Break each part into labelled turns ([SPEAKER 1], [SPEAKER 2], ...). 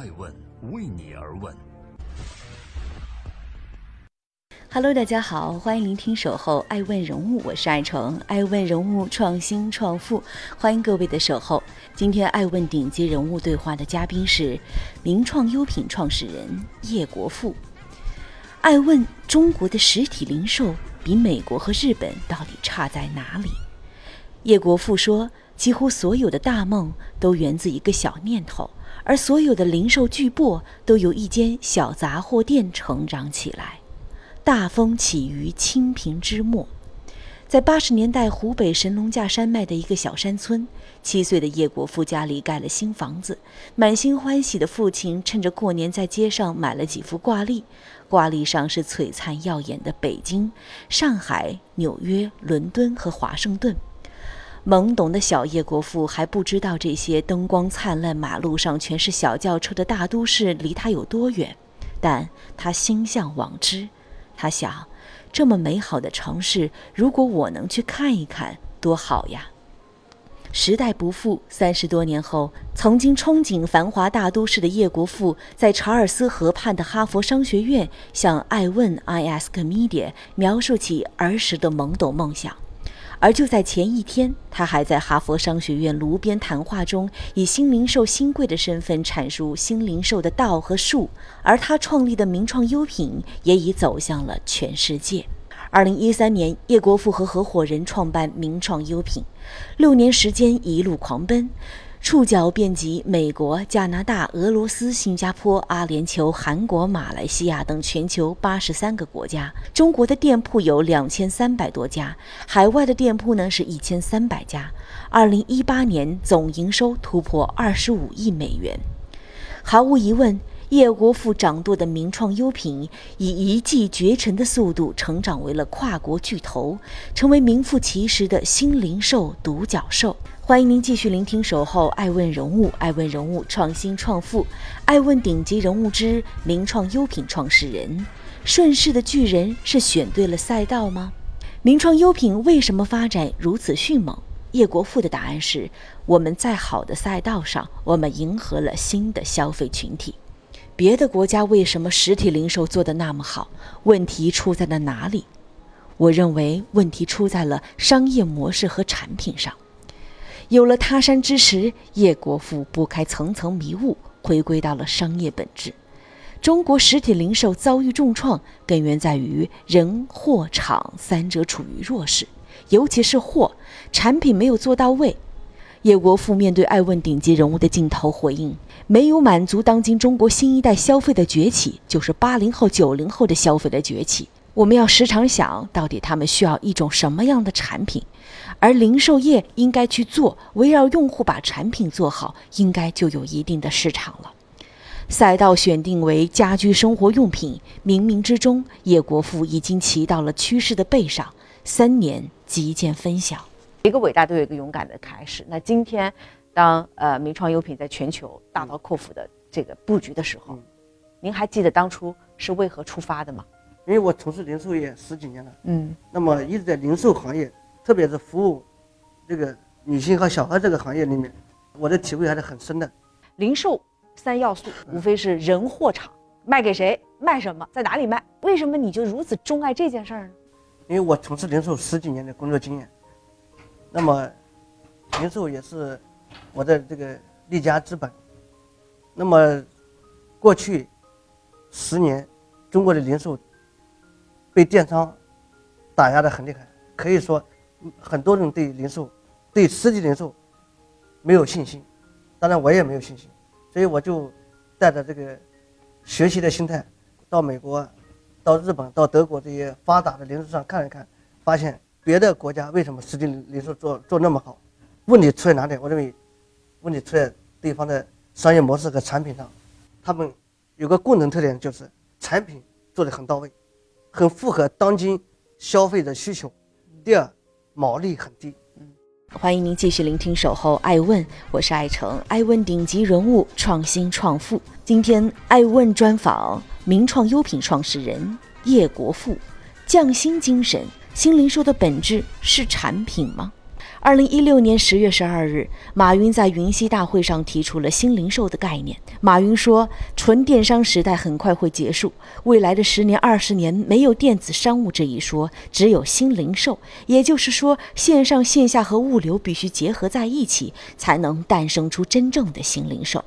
[SPEAKER 1] 爱问为你而问。
[SPEAKER 2] Hello，大家好，欢迎聆听《守候爱问人物》，我是爱成，爱问人物创新创富，欢迎各位的守候。今天爱问顶级人物对话的嘉宾是名创优品创始人叶国富。爱问中国的实体零售比美国和日本到底差在哪里？叶国富说，几乎所有的大梦都源自一个小念头，而所有的零售巨擘都由一间小杂货店成长起来。大风起于清平之末，在八十年代湖北神农架山脉的一个小山村，七岁的叶国富家里盖了新房子，满心欢喜的父亲趁着过年在街上买了几幅挂历，挂历上是璀璨耀眼的北京、上海、纽约、伦敦和华盛顿。懵懂的小叶国富还不知道这些灯光灿烂、马路上全是小轿车的大都市离他有多远，但他心向往之。他想，这么美好的城市，如果我能去看一看，多好呀！时代不负，三十多年后，曾经憧憬繁华大都市的叶国富，在查尔斯河畔的哈佛商学院，向爱问 （I Ask Media） 描述起儿时的懵懂梦想。而就在前一天，他还在哈佛商学院炉边谈话中，以新零售新贵的身份阐述新零售的道和术。而他创立的名创优品也已走向了全世界。二零一三年，叶国富和合伙人创办名创优品，六年时间一路狂奔。触角遍及美国、加拿大、俄罗斯、新加坡、阿联酋、韩国、马来西亚等全球八十三个国家。中国的店铺有两千三百多家，海外的店铺呢是一千三百家。二零一八年总营收突破二十五亿美元。毫无疑问，叶国富掌舵的名创优品以一骑绝尘的速度成长为了跨国巨头，成为名副其实的新零售独角兽。欢迎您继续聆听《守候爱问人物》，爱问人物创新创富，爱问顶级人物之名创优品创始人，顺势的巨人是选对了赛道吗？名创优品为什么发展如此迅猛？叶国富的答案是：我们在好的赛道上，我们迎合了新的消费群体。别的国家为什么实体零售做得那么好？问题出在了哪里？我认为问题出在了商业模式和产品上。有了他山之石，叶国富拨开层层迷雾，回归到了商业本质。中国实体零售遭遇重创，根源在于人、货、场三者处于弱势，尤其是货产品没有做到位。叶国富面对爱问顶级人物的镜头回应：“没有满足当今中国新一代消费的崛起，就是八零后、九零后的消费的崛起。我们要时常想到底他们需要一种什么样的产品。”而零售业应该去做，围绕用户把产品做好，应该就有一定的市场了。赛道选定为家居生活用品，冥冥之中，叶国富已经骑到了趋势的背上。三年即见分晓。
[SPEAKER 3] 一个伟大都有一个勇敢的开始。那今天，当呃名创优品在全球大刀阔斧的这个布局的时候，您还记得当初是为何出发的吗？
[SPEAKER 4] 因为我从事零售业十几年了，嗯，那么一直在零售行业。特别是服务这个女性和小孩这个行业里面，我的体会还是很深的。
[SPEAKER 3] 零售三要素无非是人、货、场，卖给谁，卖什么，在哪里卖？为什么你就如此钟爱这件事儿呢？
[SPEAKER 4] 因为我从事零售十几年的工作经验，那么零售也是我的这个立家之本。那么过去十年，中国的零售被电商打压的很厉害，可以说。很多人对零售、对实体零售没有信心，当然我也没有信心，所以我就带着这个学习的心态，到美国、到日本、到德国这些发达的零售商看一看，发现别的国家为什么实体零售做做那么好？问题出在哪里？我认为问题出在对方的商业模式和产品上，他们有个共同特点，就是产品做的很到位，很符合当今消费者需求。第二。毛利很低。嗯，
[SPEAKER 2] 欢迎您继续聆听《守候爱问》，我是爱成，爱问顶级人物，创新创富。今天爱问专访名创优品创始人叶国富，匠心精神。新零售的本质是产品吗？二零一六年十月十二日，马云在云栖大会上提出了新零售的概念。马云说：“纯电商时代很快会结束，未来的十年、二十年没有电子商务这一说，只有新零售。也就是说，线上线下和物流必须结合在一起，才能诞生出真正的新零售。”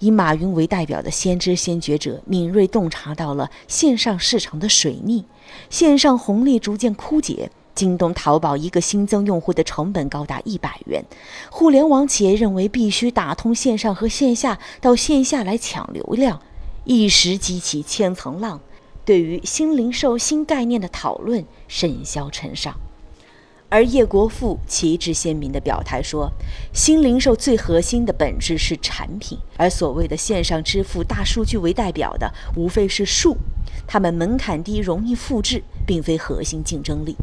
[SPEAKER 2] 以马云为代表的先知先觉者敏锐洞察到了线上市场的水逆，线上红利逐渐枯竭。京东、淘宝一个新增用户的成本高达一百元，互联网企业认为必须打通线上和线下，到线下来抢流量，一时激起千层浪，对于新零售新概念的讨论甚嚣尘上。而叶国富旗帜鲜明地表态说，新零售最核心的本质是产品，而所谓的线上支付、大数据为代表的，无非是数，他们门槛低，容易复制，并非核心竞争力。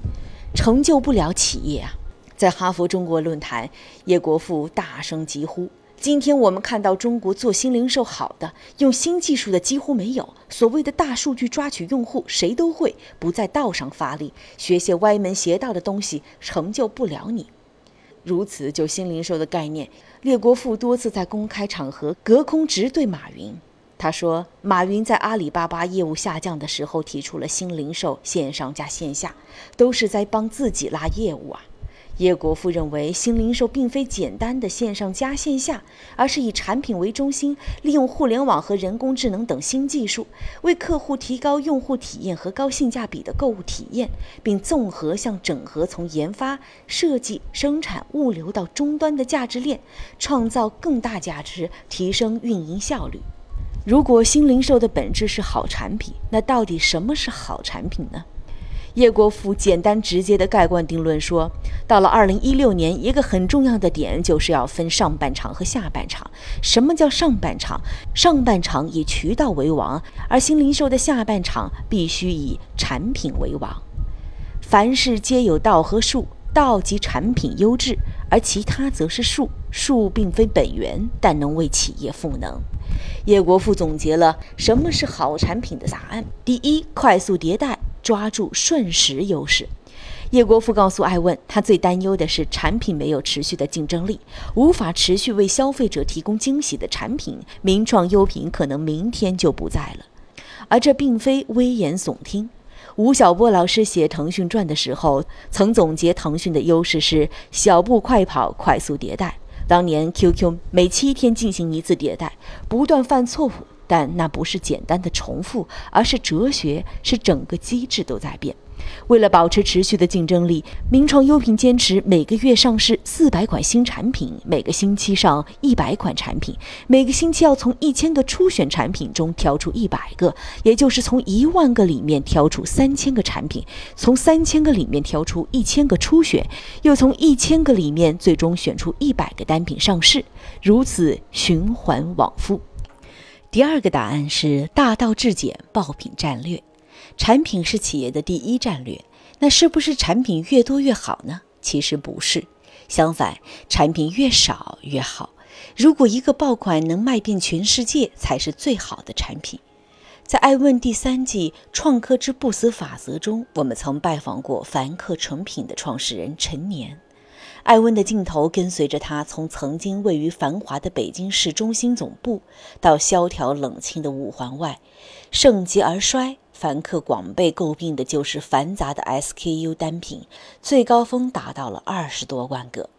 [SPEAKER 2] 成就不了企业啊！在哈佛中国论坛，叶国富大声疾呼：“今天我们看到中国做新零售好的，用新技术的几乎没有。所谓的大数据抓取用户，谁都会，不在道上发力，学些歪门邪道的东西，成就不了你。”如此，就新零售的概念，叶国富多次在公开场合隔空直对马云。他说：“马云在阿里巴巴业务下降的时候提出了新零售，线上加线下，都是在帮自己拉业务啊。”叶国富认为，新零售并非简单的线上加线下，而是以产品为中心，利用互联网和人工智能等新技术，为客户提高用户体验和高性价比的购物体验，并综合向整合从研发、设计、生产、物流到终端的价值链，创造更大价值，提升运营效率。如果新零售的本质是好产品，那到底什么是好产品呢？叶国富简单直接的盖棺定论说，到了二零一六年，一个很重要的点就是要分上半场和下半场。什么叫上半场？上半场以渠道为王，而新零售的下半场必须以产品为王。凡事皆有道和术，道即产品优质，而其他则是术。术并非本源，但能为企业赋能。叶国富总结了什么是好产品的答案：第一，快速迭代，抓住瞬时优势。叶国富告诉艾问，他最担忧的是产品没有持续的竞争力，无法持续为消费者提供惊喜的产品，名创优品可能明天就不在了。而这并非危言耸听。吴晓波老师写《腾讯传》的时候，曾总结腾讯的优势是小步快跑，快速迭代。当年 QQ 每七天进行一次迭代，不断犯错误，但那不是简单的重复，而是哲学，是整个机制都在变。为了保持持续的竞争力，名创优品坚持每个月上市四百款新产品，每个星期上一百款产品，每个星期要从一千个初选产品中挑出一百个，也就是从一万个里面挑出三千个产品，从三千个里面挑出一千个初选，又从一千个里面最终选出一百个单品上市，如此循环往复。第二个答案是大道至简，爆品战略。产品是企业的第一战略，那是不是产品越多越好呢？其实不是，相反，产品越少越好。如果一个爆款能卖遍全世界，才是最好的产品。在《爱问》第三季《创客之不死法则》中，我们曾拜访过凡客诚品的创始人陈年。艾问的镜头跟随着他，从曾经位于繁华的北京市中心总部，到萧条冷清的五环外，盛极而衰。凡客广被诟病的就是繁杂的 SKU 单品，最高峰达到了二十多万个。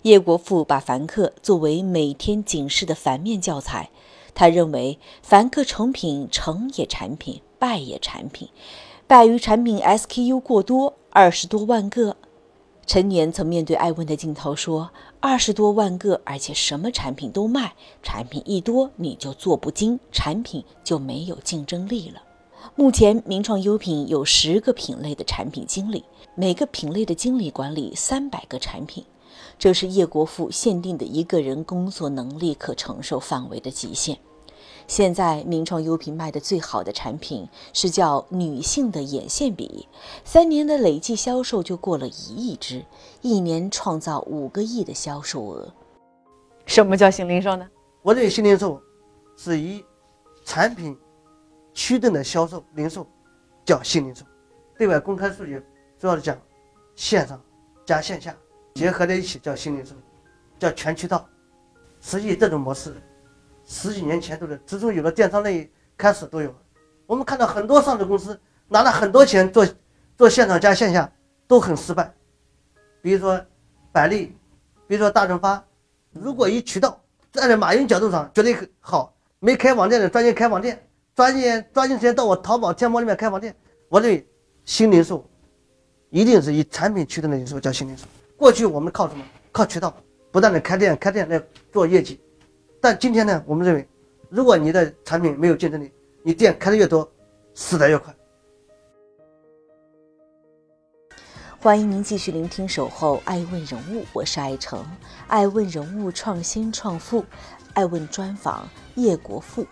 [SPEAKER 2] 叶国富把凡客作为每天警示的反面教材，他认为凡客成品成也产品，败也产品，败于产品 SKU 过多，二十多万个。陈年曾面对艾问的镜头说：“二十多万个，而且什么产品都卖，产品一多你就做不精，产品就没有竞争力了。”目前，名创优品有十个品类的产品经理，每个品类的经理管理三百个产品，这是叶国富限定的一个人工作能力可承受范围的极限。现在，名创优品卖的最好的产品是叫女性的眼线笔，三年的累计销售就过了一亿支，一年创造五个亿的销售额。
[SPEAKER 3] 什么叫新零售呢？
[SPEAKER 4] 我认为新零售是以产品。驱动的销售零售叫新零售，对外公开数据主要是讲线上加线下结合在一起叫新零售，叫全渠道。实际这种模式，十几年前都是，自从有了电商类开始都有。我们看到很多上市公司拿了很多钱做做线上加线下都很失败，比如说百丽，比如说大润发。如果一渠道站在马云角度上觉得好，没开网店的专业开网店，抓紧抓紧时间到我淘宝、天猫里面开网店。我认为新零售一定是以产品驱动的零售叫新零售。过去我们靠什么？靠渠道。不断的开店开店来做业绩，但今天呢，我们认为，如果你的产品没有竞争力，你店开的越多，死的越快。
[SPEAKER 2] 欢迎您继续聆听《守候爱问人物》，我是爱成，爱问人物创新创富，爱问专访叶国富。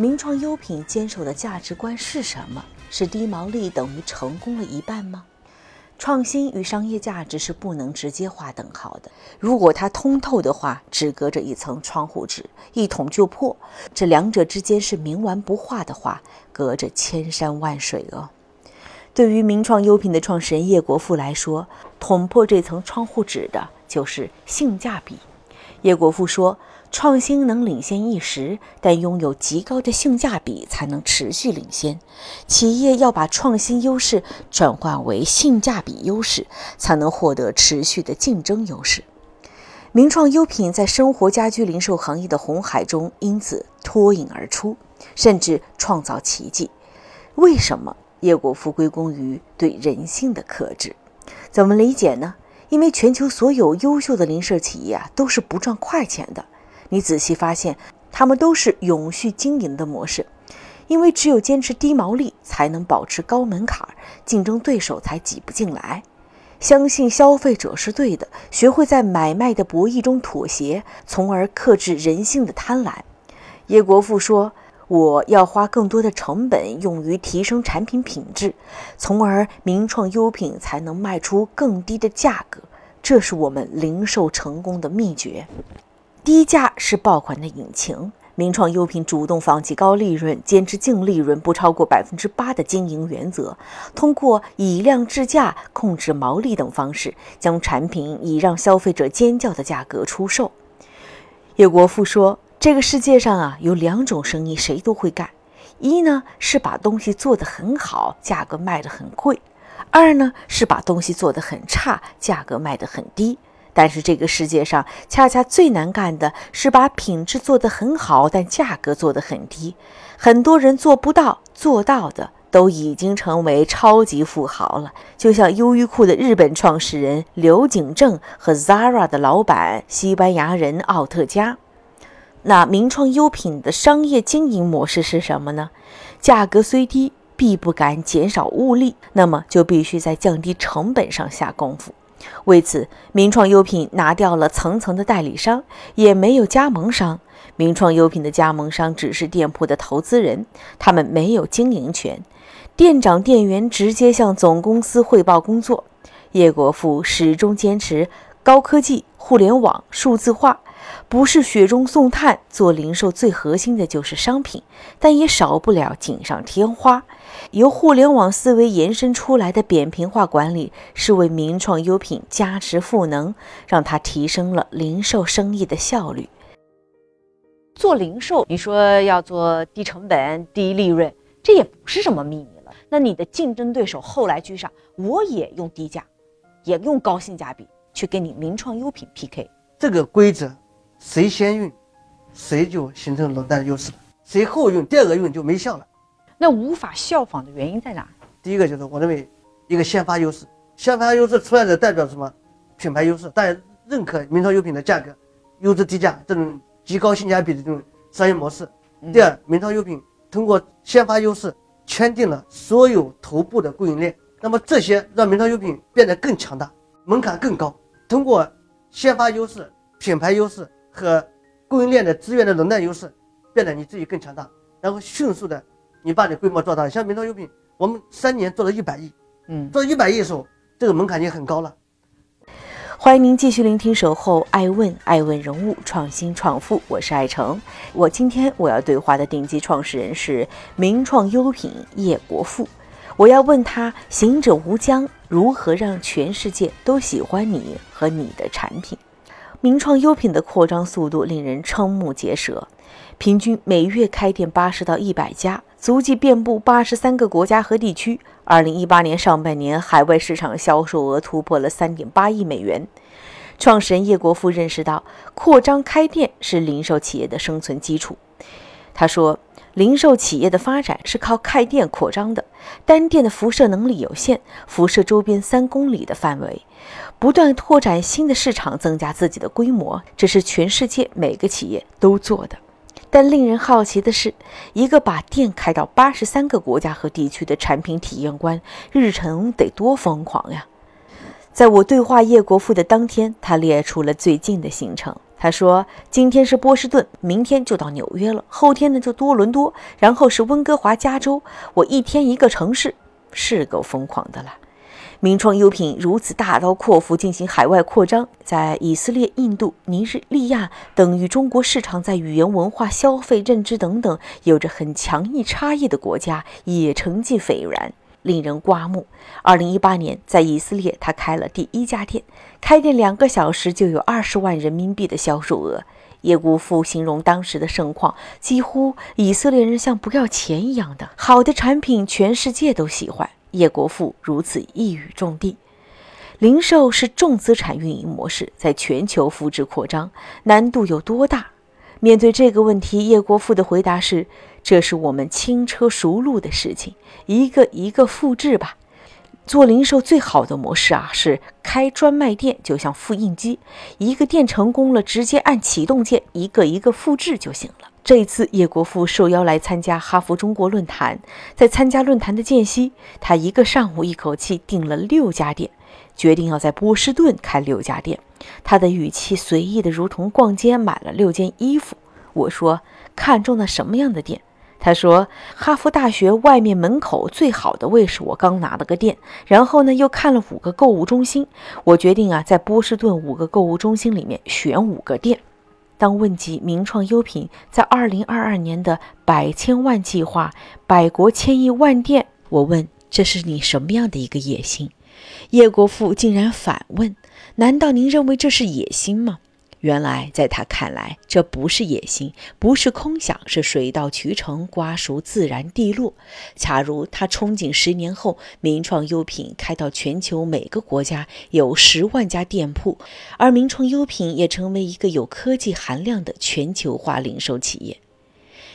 [SPEAKER 2] 名创优品坚守的价值观是什么？是低毛利等于成功了一半吗？创新与商业价值是不能直接划等号的。如果它通透的话，只隔着一层窗户纸，一捅就破；这两者之间是冥顽不化的话，隔着千山万水哦。对于名创优品的创始人叶国富来说，捅破这层窗户纸的就是性价比。叶国富说。创新能领先一时，但拥有极高的性价比才能持续领先。企业要把创新优势转换为性价比优势，才能获得持续的竞争优势。名创优品在生活家居零售行业的红海中因此脱颖而出，甚至创造奇迹。为什么？叶国富归功于对人性的克制。怎么理解呢？因为全球所有优秀的零售企业啊，都是不赚快钱的。你仔细发现，他们都是永续经营的模式，因为只有坚持低毛利，才能保持高门槛，竞争对手才挤不进来。相信消费者是对的，学会在买卖的博弈中妥协，从而克制人性的贪婪。叶国富说：“我要花更多的成本用于提升产品品质，从而名创优品才能卖出更低的价格。这是我们零售成功的秘诀。”低价是爆款的引擎。名创优品主动放弃高利润，坚持净利润不超过百分之八的经营原则，通过以量制价、控制毛利等方式，将产品以让消费者尖叫的价格出售。叶国富说：“这个世界上啊，有两种生意谁都会干，一呢是把东西做得很好，价格卖得很贵；二呢是把东西做得很差，价格卖得很低。”但是这个世界上恰恰最难干的是把品质做得很好，但价格做得很低。很多人做不到，做到的都已经成为超级富豪了。就像优衣库的日本创始人刘景正和 Zara 的老板西班牙人奥特加。那名创优品的商业经营模式是什么呢？价格虽低，必不敢减少物力，那么就必须在降低成本上下功夫。为此，名创优品拿掉了层层的代理商，也没有加盟商。名创优品的加盟商只是店铺的投资人，他们没有经营权。店长、店员直接向总公司汇报工作。叶国富始终坚持高科技、互联网、数字化。不是雪中送炭，做零售最核心的就是商品，但也少不了锦上添花。由互联网思维延伸出来的扁平化管理，是为名创优品加持赋能，让它提升了零售生意的效率。
[SPEAKER 3] 做零售，你说要做低成本、低利润，这也不是什么秘密了。那你的竞争对手后来居上，我也用低价，也用高性价比去跟你名创优品 PK。
[SPEAKER 4] 这个规则。谁先用，谁就形成垄断优势；谁后用，第二个用就没效了。
[SPEAKER 3] 那无法效仿的原因在哪？
[SPEAKER 4] 第一个就是我认为一个先发优势，先发优势出来的代表什么？品牌优势，大家认可名创优品的价格，优质低价这种极高性价比的这种商业模式。第二，名创优品通过先发优势圈定了所有头部的供应链，那么这些让名创优品变得更强大，门槛更高。通过先发优势、品牌优势。和供应链的资源的垄断优势，变得你自己更强大，然后迅速的，你把你规模做大。像名创优品，我们三年做了一百亿，嗯，做一百亿的时候，这个门槛已经很高了。
[SPEAKER 2] 欢迎您继续聆听《守候爱问》，爱问人物创新创富，我是爱成。我今天我要对话的顶级创始人是名创优品叶国富。我要问他：行者无疆，如何让全世界都喜欢你和你的产品？名创优品的扩张速度令人瞠目结舌，平均每月开店八十到一百家，足迹遍布八十三个国家和地区。二零一八年上半年，海外市场销售额突破了三点八亿美元。创始人叶国富认识到，扩张开店是零售企业的生存基础。他说。零售企业的发展是靠开店扩张的，单店的辐射能力有限，辐射周边三公里的范围，不断拓展新的市场，增加自己的规模，这是全世界每个企业都做的。但令人好奇的是，一个把店开到八十三个国家和地区的产品体验官，日程得多疯狂呀！在我对话叶国富的当天，他列出了最近的行程。他说：“今天是波士顿，明天就到纽约了，后天呢就多伦多，然后是温哥华、加州。我一天一个城市，是够疯狂的了。名创优品如此大刀阔斧进行海外扩张，在以色列、印度、尼日利亚等与中国市场在语言、文化、消费、认知等等有着很强异差异的国家，也成绩斐然。”令人刮目。二零一八年，在以色列，他开了第一家店，开店两个小时就有二十万人民币的销售额。叶国富形容当时的盛况，几乎以色列人像不要钱一样的好的产品，全世界都喜欢。叶国富如此一语中的。零售是重资产运营模式，在全球复制扩张难度有多大？面对这个问题，叶国富的回答是。这是我们轻车熟路的事情，一个一个复制吧。做零售最好的模式啊，是开专卖店，就像复印机，一个店成功了，直接按启动键，一个一个复制就行了。这一次，叶国富受邀来参加哈佛中国论坛，在参加论坛的间隙，他一个上午一口气订了六家店，决定要在波士顿开六家店。他的语气随意的如同逛街买了六件衣服。我说，看中了什么样的店？他说：“哈佛大学外面门口最好的位置，我刚拿了个店。然后呢，又看了五个购物中心。我决定啊，在波士顿五个购物中心里面选五个店。”当问及名创优品在二零二二年的百千万计划、百国千亿万店，我问：“这是你什么样的一个野心？”叶国富竟然反问：“难道您认为这是野心吗？”原来，在他看来，这不是野心，不是空想，是水到渠成，瓜熟自然地落。恰如他憧憬十年后，名创优品开到全球每个国家有十万家店铺，而名创优品也成为一个有科技含量的全球化零售企业。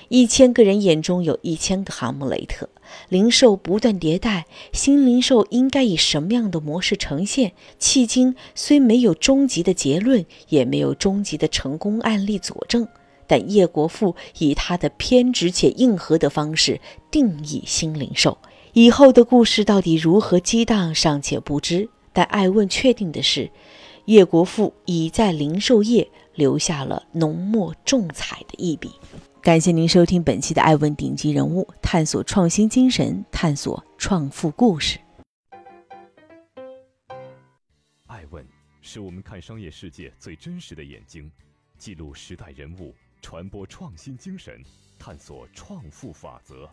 [SPEAKER 2] 一千个人眼中有一千个哈姆雷特。零售不断迭代，新零售应该以什么样的模式呈现？迄今虽没有终极的结论，也没有终极的成功案例佐证，但叶国富以他的偏执且硬核的方式定义新零售。以后的故事到底如何激荡，尚且不知。但爱问确定的是，叶国富已在零售业留下了浓墨重彩的一笔。感谢您收听本期的《爱问顶级人物》，探索创新精神，探索创富故事。
[SPEAKER 1] 爱问是我们看商业世界最真实的眼睛，记录时代人物，传播创新精神，探索创富法则。